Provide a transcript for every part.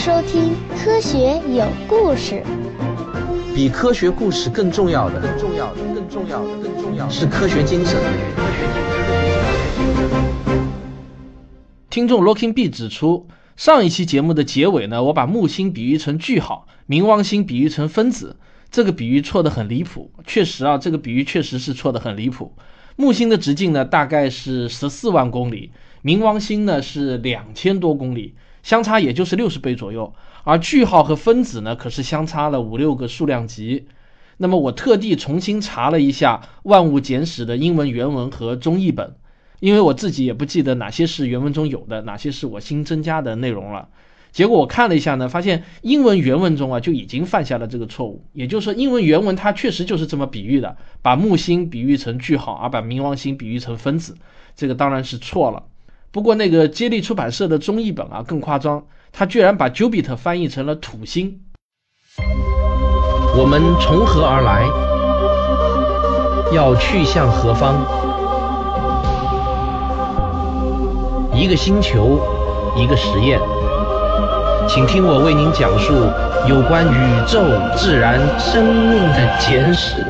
收听《科学有故事》。比科学故事更重要的，更重要的，更重要的，更重要的是科学精神。听众 Looking B 指出，上一期节目的结尾呢，我把木星比喻成句号，冥王星比喻成分子，这个比喻错得很离谱。确实啊，这个比喻确实是错得很离谱。木星的直径呢，大概是十四万公里，冥王星呢是两千多公里。相差也就是六十倍左右，而句号和分子呢，可是相差了五六个数量级。那么我特地重新查了一下《万物简史》的英文原文和中译本，因为我自己也不记得哪些是原文中有的，哪些是我新增加的内容了。结果我看了一下呢，发现英文原文中啊就已经犯下了这个错误。也就是说，英文原文它确实就是这么比喻的，把木星比喻成句号，而把冥王星比喻成分子，这个当然是错了。不过那个接力出版社的中译本啊更夸张，他居然把 Jupiter 翻译成了土星。我们从何而来？要去向何方？一个星球，一个实验，请听我为您讲述有关宇宙、自然、生命的简史。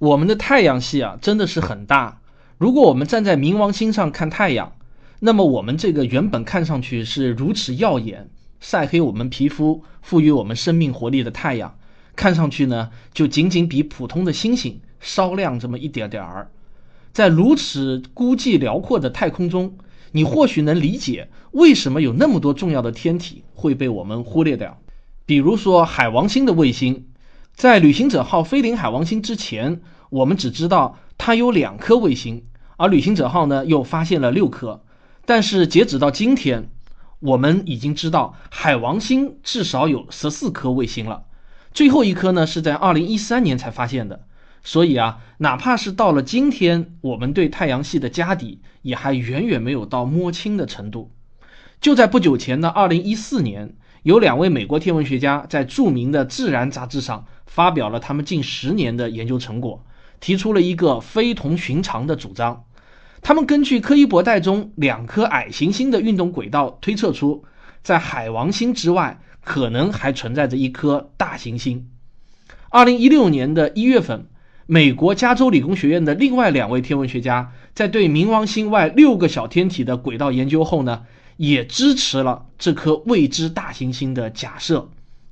我们的太阳系啊，真的是很大。如果我们站在冥王星上看太阳，那么我们这个原本看上去是如此耀眼、晒黑我们皮肤、赋予我们生命活力的太阳，看上去呢，就仅仅比普通的星星稍亮这么一点点儿。在如此孤寂辽阔的太空中，你或许能理解为什么有那么多重要的天体会被我们忽略掉。比如说海王星的卫星。在旅行者号飞临海王星之前，我们只知道它有两颗卫星，而旅行者号呢又发现了六颗。但是截止到今天，我们已经知道海王星至少有十四颗卫星了。最后一颗呢是在二零一三年才发现的。所以啊，哪怕是到了今天，我们对太阳系的家底也还远远没有到摸清的程度。就在不久前的二零一四年。有两位美国天文学家在著名的《自然》杂志上发表了他们近十年的研究成果，提出了一个非同寻常的主张。他们根据柯伊伯带中两颗矮行星的运动轨道推测出，在海王星之外可能还存在着一颗大行星。二零一六年的一月份，美国加州理工学院的另外两位天文学家在对冥王星外六个小天体的轨道研究后呢。也支持了这颗未知大行星的假设，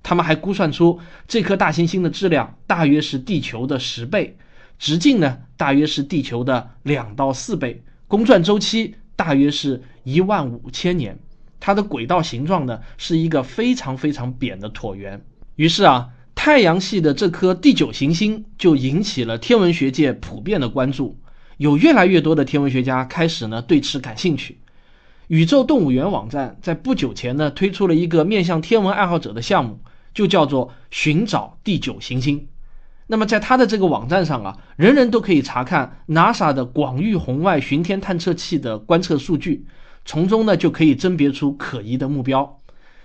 他们还估算出这颗大行星的质量大约是地球的十倍，直径呢大约是地球的两到四倍，公转周期大约是一万五千年，它的轨道形状呢是一个非常非常扁的椭圆。于是啊，太阳系的这颗第九行星就引起了天文学界普遍的关注，有越来越多的天文学家开始呢对此感兴趣。宇宙动物园网站在不久前呢推出了一个面向天文爱好者的项目，就叫做寻找第九行星。那么在它的这个网站上啊，人人都可以查看 NASA 的广域红外巡天探测器的观测数据，从中呢就可以甄别出可疑的目标。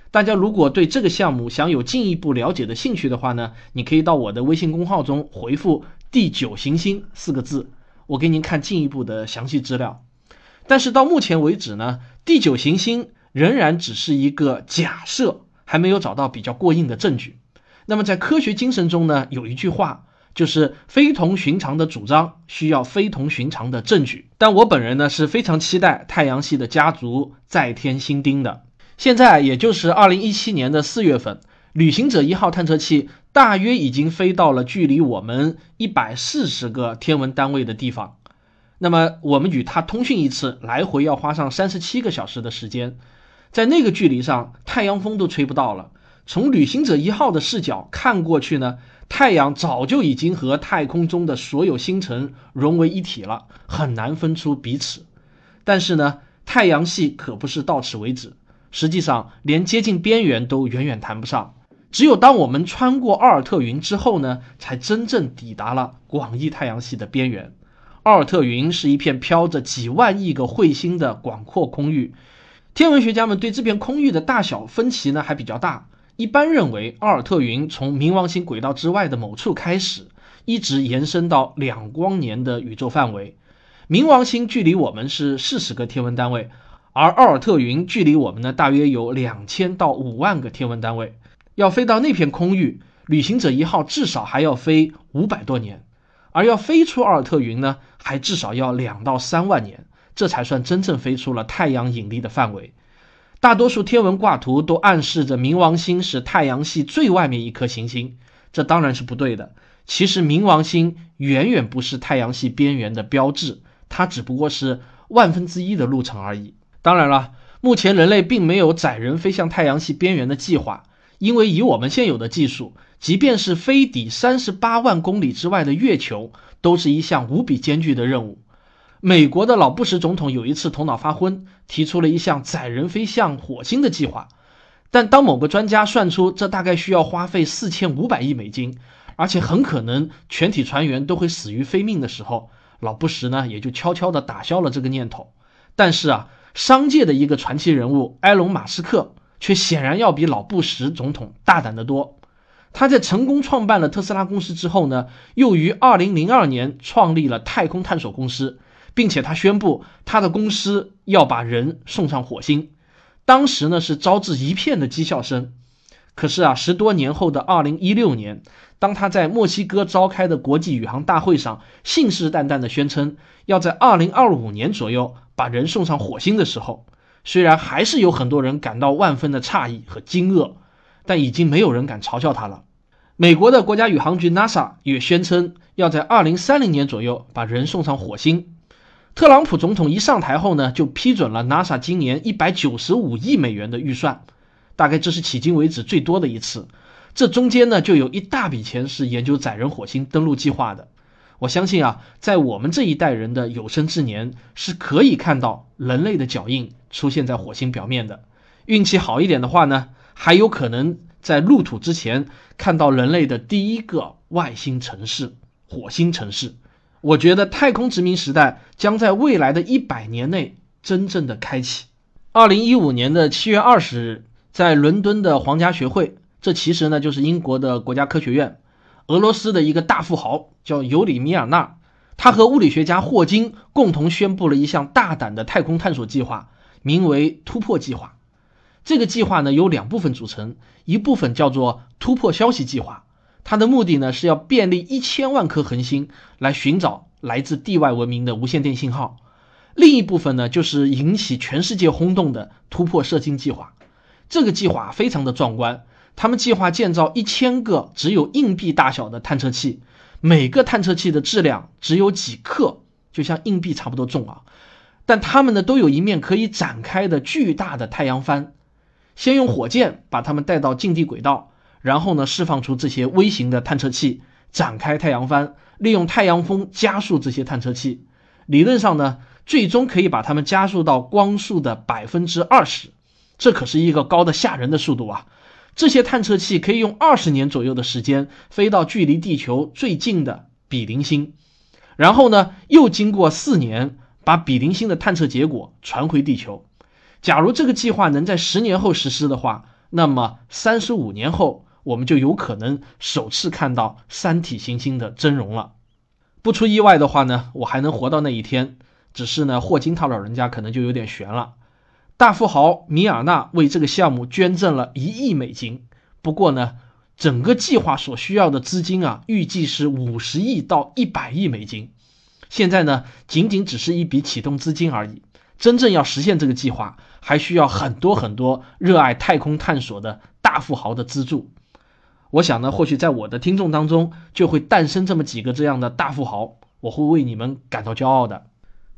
大家如果对这个项目想有进一步了解的兴趣的话呢，你可以到我的微信公号中回复“第九行星”四个字，我给您看进一步的详细资料。但是到目前为止呢，第九行星仍然只是一个假设，还没有找到比较过硬的证据。那么在科学精神中呢，有一句话就是非同寻常的主张需要非同寻常的证据。但我本人呢是非常期待太阳系的家族再添新丁的。现在也就是二零一七年的四月份，旅行者一号探测器大约已经飞到了距离我们一百四十个天文单位的地方。那么我们与它通讯一次，来回要花上三十七个小时的时间，在那个距离上，太阳风都吹不到了。从旅行者一号的视角看过去呢，太阳早就已经和太空中的所有星辰融为一体了，很难分出彼此。但是呢，太阳系可不是到此为止，实际上连接近边缘都远远谈不上。只有当我们穿过奥尔特云之后呢，才真正抵达了广义太阳系的边缘。奥尔特云是一片飘着几万亿个彗星的广阔空域，天文学家们对这片空域的大小分歧呢还比较大。一般认为，奥尔特云从冥王星轨道之外的某处开始，一直延伸到两光年的宇宙范围。冥王星距离我们是四十个天文单位，而奥尔特云距离我们呢大约有两千到五万个天文单位，要飞到那片空域，旅行者一号至少还要飞五百多年，而要飞出奥尔特云呢，还至少要两到三万年，这才算真正飞出了太阳引力的范围。大多数天文挂图都暗示着冥王星是太阳系最外面一颗行星，这当然是不对的。其实冥王星远远不是太阳系边缘的标志，它只不过是万分之一的路程而已。当然了，目前人类并没有载人飞向太阳系边缘的计划，因为以我们现有的技术，即便是飞抵三十八万公里之外的月球，都是一项无比艰巨的任务。美国的老布什总统有一次头脑发昏，提出了一项载人飞向火星的计划，但当某个专家算出这大概需要花费四千五百亿美金，而且很可能全体船员都会死于非命的时候，老布什呢也就悄悄地打消了这个念头。但是啊。商界的一个传奇人物埃隆·马斯克却显然要比老布什总统大胆得多。他在成功创办了特斯拉公司之后呢，又于2002年创立了太空探索公司，并且他宣布他的公司要把人送上火星。当时呢是招致一片的讥笑声。可是啊，十多年后的2016年，当他在墨西哥召开的国际宇航大会上信誓旦旦地宣称要在2025年左右。把人送上火星的时候，虽然还是有很多人感到万分的诧异和惊愕，但已经没有人敢嘲笑他了。美国的国家宇航局 NASA 也宣称要在2030年左右把人送上火星。特朗普总统一上台后呢，就批准了 NASA 今年195亿美元的预算，大概这是迄今为止最多的一次。这中间呢，就有一大笔钱是研究载人火星登陆计划的。我相信啊，在我们这一代人的有生之年，是可以看到人类的脚印出现在火星表面的。运气好一点的话呢，还有可能在入土之前看到人类的第一个外星城市——火星城市。我觉得太空殖民时代将在未来的一百年内真正的开启。二零一五年的七月二十日，在伦敦的皇家学会，这其实呢就是英国的国家科学院。俄罗斯的一个大富豪叫尤里米尔纳，他和物理学家霍金共同宣布了一项大胆的太空探索计划，名为“突破计划”。这个计划呢由两部分组成，一部分叫做“突破消息计划”，它的目的呢是要便利一千万颗恒星来寻找来自地外文明的无线电信号；另一部分呢就是引起全世界轰动的“突破射精计划”。这个计划非常的壮观。他们计划建造一千个只有硬币大小的探测器，每个探测器的质量只有几克，就像硬币差不多重啊。但它们呢都有一面可以展开的巨大的太阳帆。先用火箭把它们带到近地轨道，然后呢释放出这些微型的探测器，展开太阳帆，利用太阳风加速这些探测器。理论上呢，最终可以把它们加速到光速的百分之二十，这可是一个高的吓人的速度啊！这些探测器可以用二十年左右的时间飞到距离地球最近的比邻星，然后呢，又经过四年把比邻星的探测结果传回地球。假如这个计划能在十年后实施的话，那么三十五年后我们就有可能首次看到三体行星的真容了。不出意外的话呢，我还能活到那一天。只是呢，霍金他老人家可能就有点悬了。大富豪米尔纳为这个项目捐赠了一亿美金。不过呢，整个计划所需要的资金啊，预计是五十亿到一百亿美金。现在呢，仅仅只是一笔启动资金而已。真正要实现这个计划，还需要很多很多热爱太空探索的大富豪的资助。我想呢，或许在我的听众当中，就会诞生这么几个这样的大富豪，我会为你们感到骄傲的。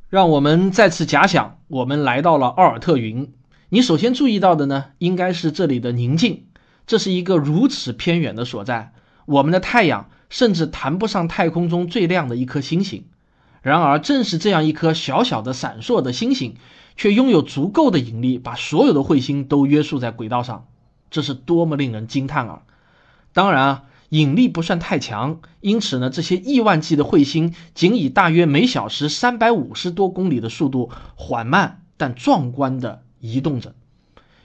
让我们再次假想，我们来到了奥尔特云。你首先注意到的呢，应该是这里的宁静。这是一个如此偏远的所在，我们的太阳甚至谈不上太空中最亮的一颗星星。然而，正是这样一颗小小的、闪烁的星星，却拥有足够的引力，把所有的彗星都约束在轨道上。这是多么令人惊叹啊！当然啊。引力不算太强，因此呢，这些亿万计的彗星仅以大约每小时三百五十多公里的速度，缓慢但壮观地移动着。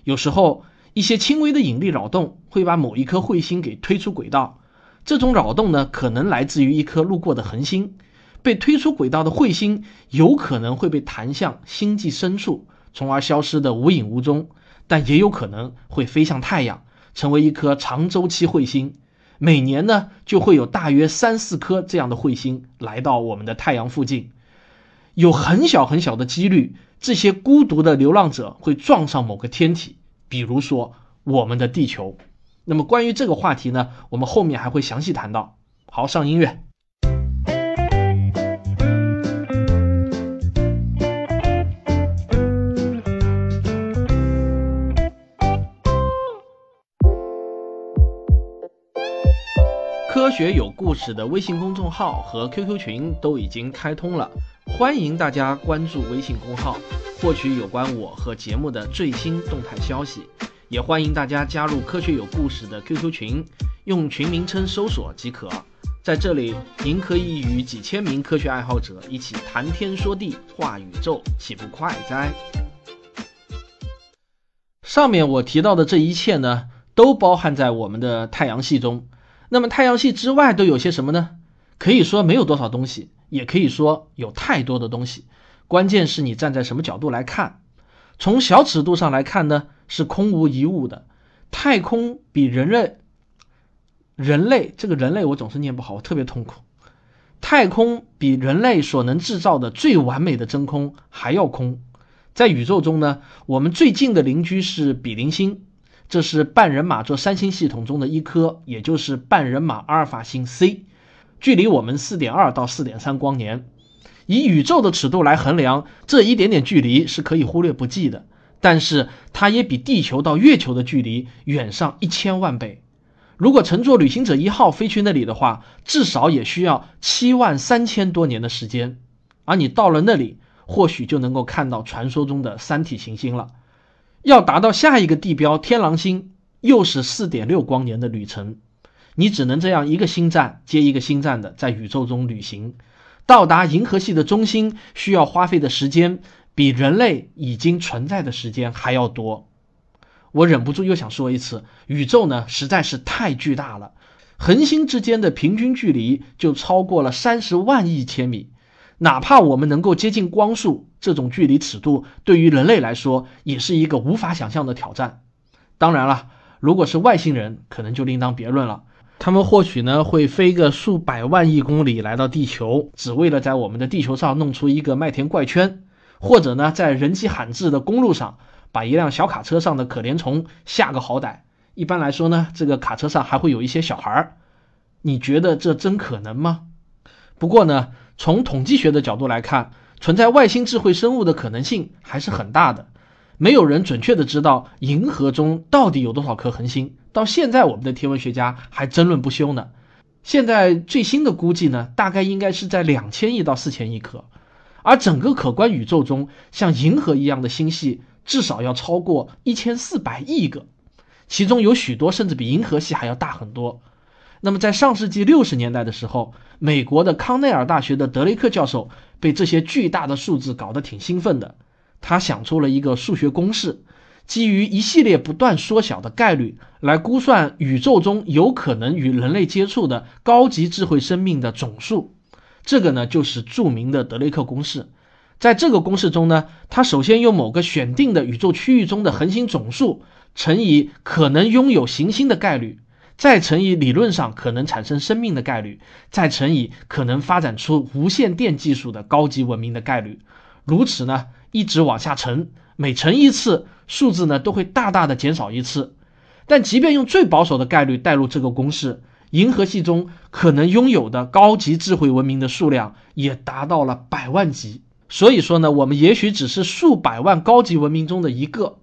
有时候，一些轻微的引力扰动会把某一颗彗星给推出轨道。这种扰动呢，可能来自于一颗路过的恒星。被推出轨道的彗星有可能会被弹向星际深处，从而消失的无影无踪，但也有可能会飞向太阳，成为一颗长周期彗星。每年呢，就会有大约三四颗这样的彗星来到我们的太阳附近，有很小很小的几率，这些孤独的流浪者会撞上某个天体，比如说我们的地球。那么关于这个话题呢，我们后面还会详细谈到。好，上音乐。学有故事的微信公众号和 QQ 群都已经开通了，欢迎大家关注微信公号，获取有关我和节目的最新动态消息。也欢迎大家加入科学有故事的 QQ 群，用群名称搜索即可。在这里，您可以与几千名科学爱好者一起谈天说地、话宇宙，岂不快哉？上面我提到的这一切呢，都包含在我们的太阳系中。那么太阳系之外都有些什么呢？可以说没有多少东西，也可以说有太多的东西。关键是你站在什么角度来看。从小尺度上来看呢，是空无一物的。太空比人类，人类这个人类我总是念不好，我特别痛苦。太空比人类所能制造的最完美的真空还要空。在宇宙中呢，我们最近的邻居是比邻星。这是半人马座三星系统中的一颗，也就是半人马阿尔法星 C，距离我们四点二到四点三光年。以宇宙的尺度来衡量，这一点点距离是可以忽略不计的。但是它也比地球到月球的距离远上一千万倍。如果乘坐旅行者一号飞去那里的话，至少也需要七万三千多年的时间。而你到了那里，或许就能够看到传说中的三体行星了。要达到下一个地标天狼星，又是四点六光年的旅程。你只能这样一个星站接一个星站的在宇宙中旅行，到达银河系的中心需要花费的时间比人类已经存在的时间还要多。我忍不住又想说一次，宇宙呢实在是太巨大了，恒星之间的平均距离就超过了三十万亿千米。哪怕我们能够接近光速，这种距离尺度对于人类来说也是一个无法想象的挑战。当然了，如果是外星人，可能就另当别论了。他们或许呢会飞个数百万亿公里来到地球，只为了在我们的地球上弄出一个麦田怪圈，或者呢在人迹罕至的公路上把一辆小卡车上的可怜虫吓个好歹。一般来说呢，这个卡车上还会有一些小孩儿。你觉得这真可能吗？不过呢。从统计学的角度来看，存在外星智慧生物的可能性还是很大的。没有人准确的知道银河中到底有多少颗恒星，到现在我们的天文学家还争论不休呢。现在最新的估计呢，大概应该是在两千亿到四千亿颗。而整个可观宇宙中，像银河一样的星系至少要超过一千四百亿个，其中有许多甚至比银河系还要大很多。那么，在上世纪六十年代的时候，美国的康奈尔大学的德雷克教授被这些巨大的数字搞得挺兴奋的。他想出了一个数学公式，基于一系列不断缩小的概率来估算宇宙中有可能与人类接触的高级智慧生命的总数。这个呢，就是著名的德雷克公式。在这个公式中呢，他首先用某个选定的宇宙区域中的恒星总数乘以可能拥有行星的概率。再乘以理论上可能产生生命的概率，再乘以可能发展出无线电技术的高级文明的概率，如此呢，一直往下乘，每乘一次，数字呢都会大大的减少一次。但即便用最保守的概率带入这个公式，银河系中可能拥有的高级智慧文明的数量也达到了百万级。所以说呢，我们也许只是数百万高级文明中的一个，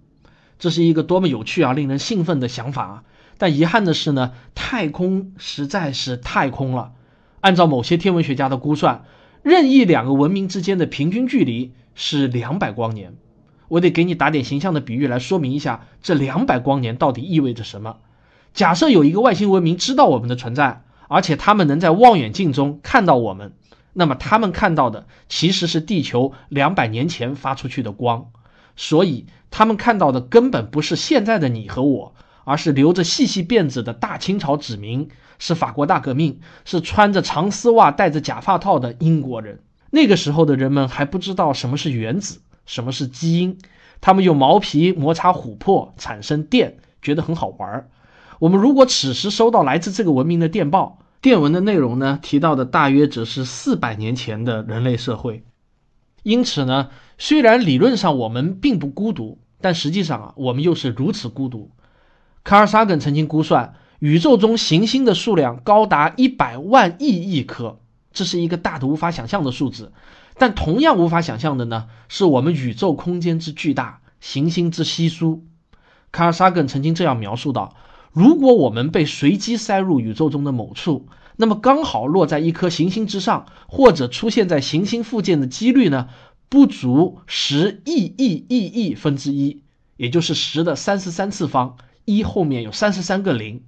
这是一个多么有趣啊，令人兴奋的想法啊！但遗憾的是呢，太空实在是太空了。按照某些天文学家的估算，任意两个文明之间的平均距离是两百光年。我得给你打点形象的比喻来说明一下，这两百光年到底意味着什么。假设有一个外星文明知道我们的存在，而且他们能在望远镜中看到我们，那么他们看到的其实是地球两百年前发出去的光，所以他们看到的根本不是现在的你和我。而是留着细细辫子的大清朝子民，是法国大革命，是穿着长丝袜、戴着假发套的英国人。那个时候的人们还不知道什么是原子，什么是基因，他们用毛皮摩擦琥珀产生电，觉得很好玩。我们如果此时收到来自这个文明的电报，电文的内容呢，提到的大约只是四百年前的人类社会。因此呢，虽然理论上我们并不孤独，但实际上啊，我们又是如此孤独。卡尔萨根曾经估算，宇宙中行星的数量高达一百万亿亿颗，这是一个大的无法想象的数字。但同样无法想象的呢，是我们宇宙空间之巨大，行星之稀疏。卡尔萨根曾经这样描述道。如果我们被随机塞入宇宙中的某处，那么刚好落在一颗行星之上，或者出现在行星附近的几率呢，不足十亿亿亿亿分之一，也就是十的三十三次方，一后面有三十三个零。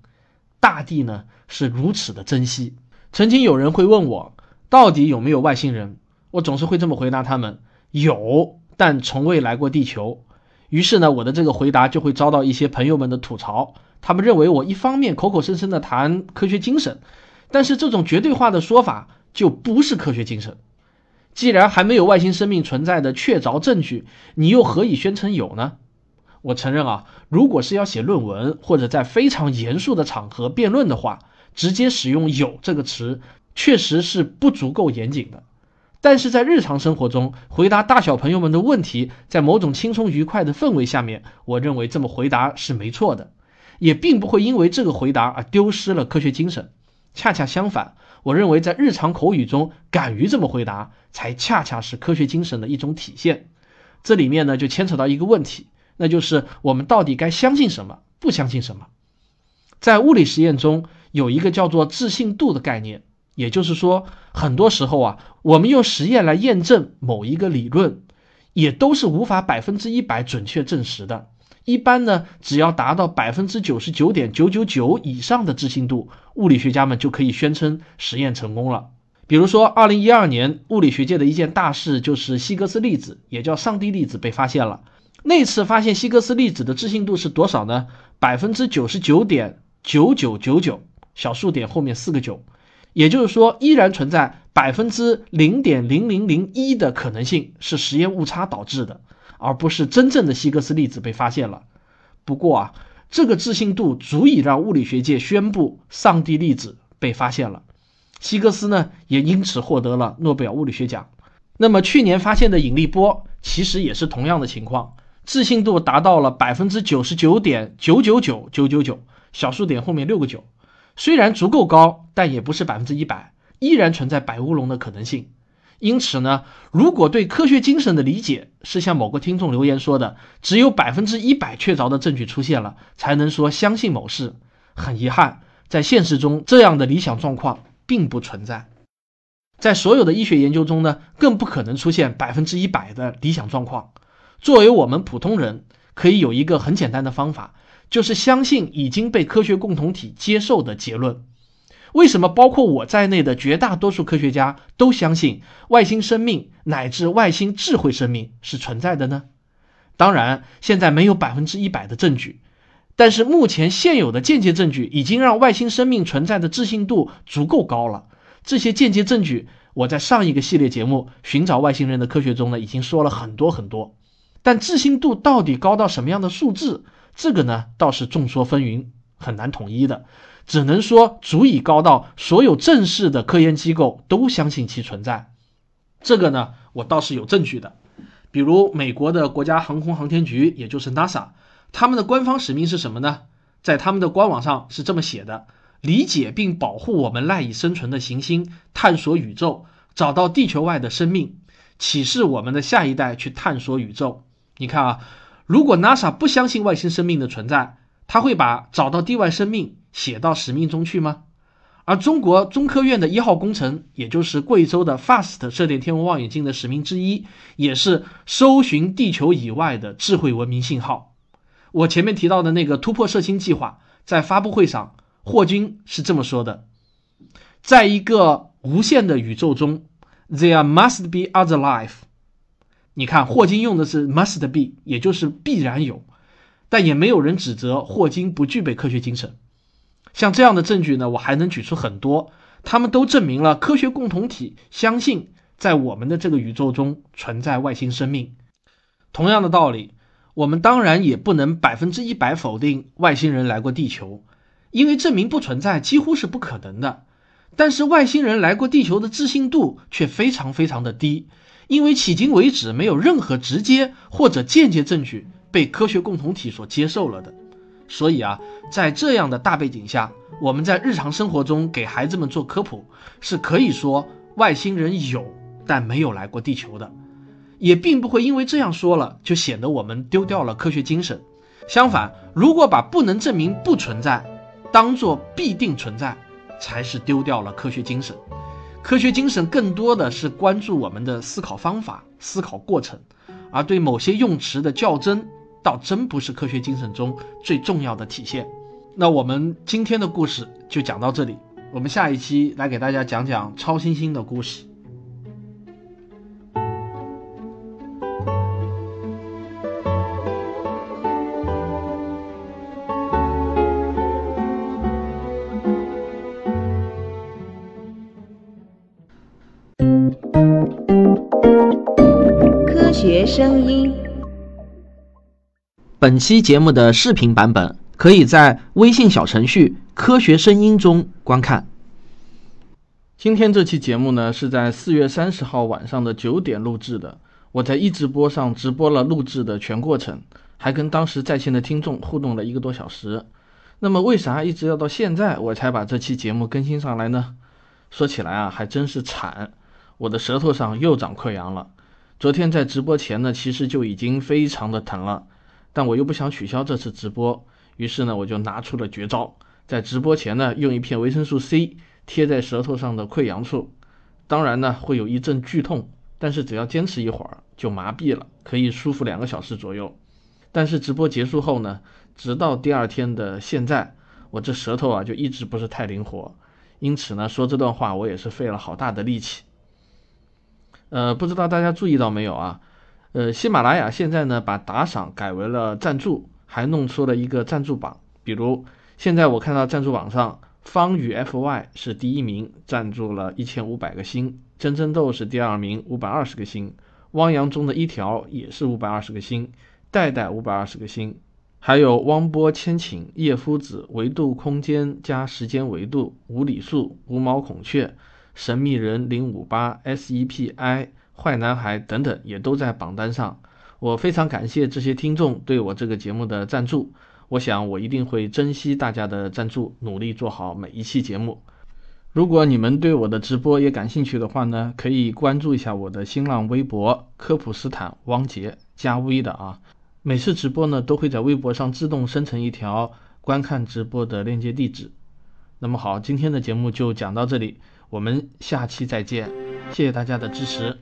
大地呢是如此的珍惜。曾经有人会问我，到底有没有外星人？我总是会这么回答他们：有，但从未来过地球。于是呢，我的这个回答就会遭到一些朋友们的吐槽。他们认为我一方面口口声声的谈科学精神，但是这种绝对化的说法就不是科学精神。既然还没有外星生命存在的确凿证据，你又何以宣称有呢？我承认啊，如果是要写论文或者在非常严肃的场合辩论的话，直接使用“有”这个词确实是不足够严谨的。但是在日常生活中回答大小朋友们的问题，在某种轻松愉快的氛围下面，我认为这么回答是没错的。也并不会因为这个回答而丢失了科学精神，恰恰相反，我认为在日常口语中敢于这么回答，才恰恰是科学精神的一种体现。这里面呢就牵扯到一个问题，那就是我们到底该相信什么，不相信什么。在物理实验中有一个叫做置信度的概念，也就是说，很多时候啊，我们用实验来验证某一个理论，也都是无法百分之一百准确证实的。一般呢，只要达到百分之九十九点九九九以上的置信度，物理学家们就可以宣称实验成功了。比如说，二零一二年物理学界的一件大事就是希格斯粒子，也叫上帝粒子被发现了。那次发现希格斯粒子的置信度是多少呢？百分之九十九点九九九九，小数点后面四个九，也就是说，依然存在百分之零点零零零一的可能性是实验误差导致的。而不是真正的希格斯粒子被发现了。不过啊，这个置信度足以让物理学界宣布上帝粒子被发现了。希格斯呢，也因此获得了诺贝尔物理学奖。那么去年发现的引力波其实也是同样的情况，置信度达到了百分之九十九点九九九九九九，小数点后面六个九。虽然足够高，但也不是百分之一百，依然存在摆乌龙的可能性。因此呢，如果对科学精神的理解是像某个听众留言说的，只有百分之一百确凿的证据出现了，才能说相信某事。很遗憾，在现实中这样的理想状况并不存在。在所有的医学研究中呢，更不可能出现百分之一百的理想状况。作为我们普通人，可以有一个很简单的方法，就是相信已经被科学共同体接受的结论。为什么包括我在内的绝大多数科学家都相信外星生命乃至外星智慧生命是存在的呢？当然，现在没有百分之一百的证据，但是目前现有的间接证据已经让外星生命存在的置信度足够高了。这些间接证据，我在上一个系列节目《寻找外星人的科学》中呢已经说了很多很多。但置信度到底高到什么样的数字，这个呢倒是众说纷纭，很难统一的。只能说足以高到所有正式的科研机构都相信其存在，这个呢，我倒是有证据的。比如美国的国家航空航天局，也就是 NASA，他们的官方使命是什么呢？在他们的官网上是这么写的：理解并保护我们赖以生存的行星，探索宇宙，找到地球外的生命，启示我们的下一代去探索宇宙。你看啊，如果 NASA 不相信外星生命的存在，他会把找到地外生命。写到使命中去吗？而中国中科院的一号工程，也就是贵州的 FAST 射电天文望远镜的使命之一，也是搜寻地球以外的智慧文明信号。我前面提到的那个突破射星计划，在发布会上，霍金是这么说的：在一个无限的宇宙中，there must be other life。你看，霍金用的是 must be，也就是必然有，但也没有人指责霍金不具备科学精神。像这样的证据呢，我还能举出很多，他们都证明了科学共同体相信在我们的这个宇宙中存在外星生命。同样的道理，我们当然也不能百分之一百否定外星人来过地球，因为证明不存在几乎是不可能的。但是外星人来过地球的自信度却非常非常的低，因为迄今为止没有任何直接或者间接证据被科学共同体所接受了的。所以啊，在这样的大背景下，我们在日常生活中给孩子们做科普，是可以说外星人有，但没有来过地球的。也并不会因为这样说了，就显得我们丢掉了科学精神。相反，如果把不能证明不存在当做必定存在，才是丢掉了科学精神。科学精神更多的是关注我们的思考方法、思考过程，而对某些用词的较真，倒真不是科学精神中最重要的体现。那我们今天的故事就讲到这里，我们下一期来给大家讲讲超新星的故事。声音。本期节目的视频版本可以在微信小程序“科学声音”中观看。今天这期节目呢是在四月三十号晚上的九点录制的，我在一直播上直播了录制的全过程，还跟当时在线的听众互动了一个多小时。那么为啥一直要到现在我才把这期节目更新上来呢？说起来啊，还真是惨，我的舌头上又长溃疡了。昨天在直播前呢，其实就已经非常的疼了，但我又不想取消这次直播，于是呢，我就拿出了绝招，在直播前呢，用一片维生素 C 贴在舌头上的溃疡处，当然呢，会有一阵剧痛，但是只要坚持一会儿就麻痹了，可以舒服两个小时左右。但是直播结束后呢，直到第二天的现在，我这舌头啊就一直不是太灵活，因此呢，说这段话我也是费了好大的力气。呃，不知道大家注意到没有啊？呃，喜马拉雅现在呢把打赏改为了赞助，还弄出了一个赞助榜。比如现在我看到赞助榜上，方宇 FY 是第一名，赞助了一千五百个星；真真豆是第二名，五百二十个星；汪洋中的一条也是五百二十个星；代代五百二十个星；还有汪波千顷、叶夫子、维度空间加时间维度、无理数、无毛孔雀。神秘人零五八 SEPI 坏男孩等等也都在榜单上，我非常感谢这些听众对我这个节目的赞助，我想我一定会珍惜大家的赞助，努力做好每一期节目。如果你们对我的直播也感兴趣的话呢，可以关注一下我的新浪微博科普斯坦汪杰加 V 的啊，每次直播呢都会在微博上自动生成一条观看直播的链接地址。那么好，今天的节目就讲到这里。我们下期再见，谢谢大家的支持。